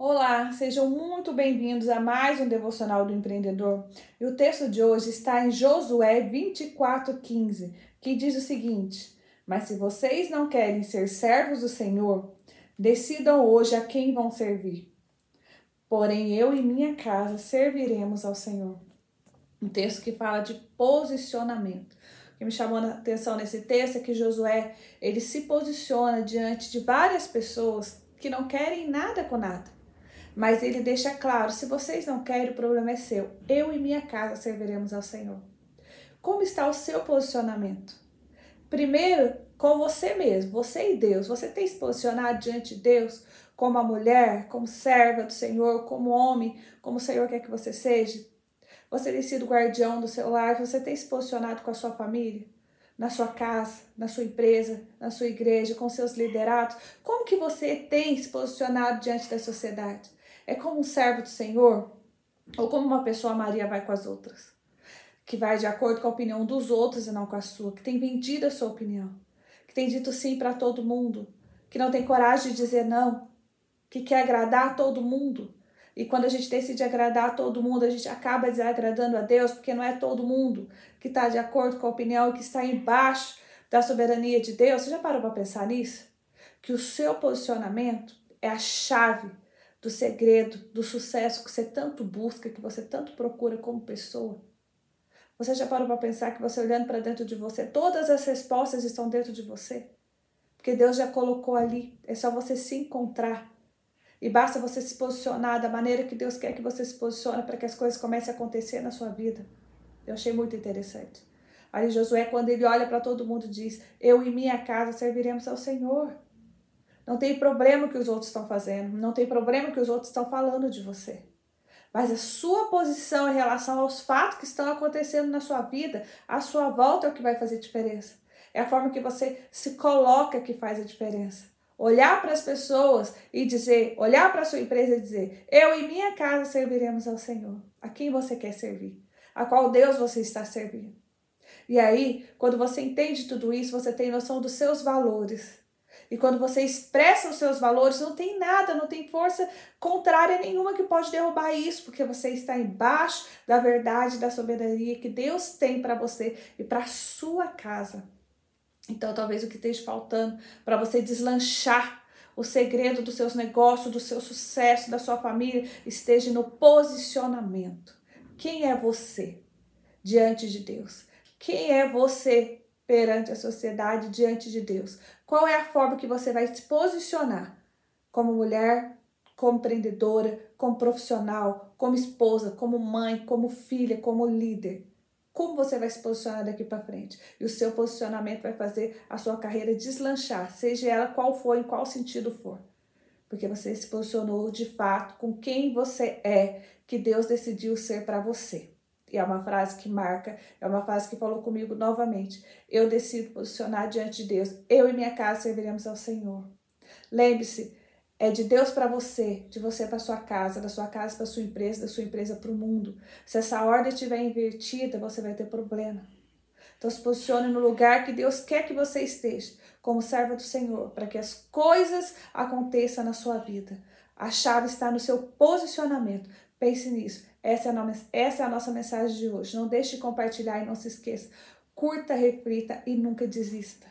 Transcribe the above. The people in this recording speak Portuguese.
Olá, sejam muito bem-vindos a mais um Devocional do Empreendedor. E o texto de hoje está em Josué 24,15, que diz o seguinte: Mas se vocês não querem ser servos do Senhor, decidam hoje a quem vão servir. Porém, eu e minha casa serviremos ao Senhor. Um texto que fala de posicionamento. O que me chamou a atenção nesse texto é que Josué ele se posiciona diante de várias pessoas que não querem nada com nada mas ele deixa claro: se vocês não querem, o problema é seu. Eu e minha casa serviremos ao Senhor. Como está o seu posicionamento? Primeiro, com você mesmo, você e Deus. Você tem se posicionado diante de Deus como a mulher, como serva do Senhor, como homem, como o Senhor quer que você seja? Você tem sido guardião do seu lar? Você tem se posicionado com a sua família? na sua casa, na sua empresa, na sua igreja, com seus liderados? Como que você tem se posicionado diante da sociedade? É como um servo do Senhor ou como uma pessoa Maria vai com as outras, que vai de acordo com a opinião dos outros e não com a sua, que tem vendido a sua opinião, que tem dito sim para todo mundo, que não tem coragem de dizer não, que quer agradar a todo mundo. E quando a gente decide agradar a todo mundo, a gente acaba desagradando a Deus, porque não é todo mundo que está de acordo com a opinião e que está embaixo da soberania de Deus. Você já parou para pensar nisso? Que o seu posicionamento é a chave do segredo, do sucesso que você tanto busca, que você tanto procura como pessoa? Você já parou para pensar que você olhando para dentro de você, todas as respostas estão dentro de você? Porque Deus já colocou ali, é só você se encontrar. E basta você se posicionar da maneira que Deus quer que você se posicione para que as coisas comecem a acontecer na sua vida. Eu achei muito interessante. Aí Josué, quando ele olha para todo mundo, diz: Eu e minha casa serviremos ao Senhor. Não tem problema o que os outros estão fazendo, não tem problema o que os outros estão falando de você. Mas a sua posição em relação aos fatos que estão acontecendo na sua vida, à sua volta é o que vai fazer diferença. É a forma que você se coloca que faz a diferença. Olhar para as pessoas e dizer, olhar para a sua empresa e dizer: Eu e minha casa serviremos ao Senhor. A quem você quer servir? A qual Deus você está servindo? E aí, quando você entende tudo isso, você tem noção dos seus valores. E quando você expressa os seus valores, não tem nada, não tem força contrária nenhuma que pode derrubar isso, porque você está embaixo da verdade, da soberania que Deus tem para você e para sua casa. Então, talvez o que esteja faltando para você deslanchar o segredo dos seus negócios, do seu sucesso, da sua família, esteja no posicionamento. Quem é você diante de Deus? Quem é você perante a sociedade, diante de Deus? Qual é a forma que você vai se posicionar como mulher, como empreendedora, como profissional, como esposa, como mãe, como filha, como líder? Como você vai se posicionar daqui para frente? E o seu posicionamento vai fazer a sua carreira deslanchar, seja ela qual for, em qual sentido for. Porque você se posicionou de fato com quem você é, que Deus decidiu ser para você. É uma frase que marca, é uma frase que falou comigo novamente. Eu decido posicionar diante de Deus. Eu e minha casa serviremos ao Senhor. Lembre-se, é de Deus para você, de você para sua casa, da sua casa para sua empresa, da sua empresa para o mundo. Se essa ordem estiver invertida, você vai ter problema. Então se posicione no lugar que Deus quer que você esteja, como serva do Senhor, para que as coisas aconteçam na sua vida. A chave está no seu posicionamento. Pense nisso. Essa é, a, essa é a nossa mensagem de hoje. Não deixe de compartilhar e não se esqueça. Curta, reflita e nunca desista.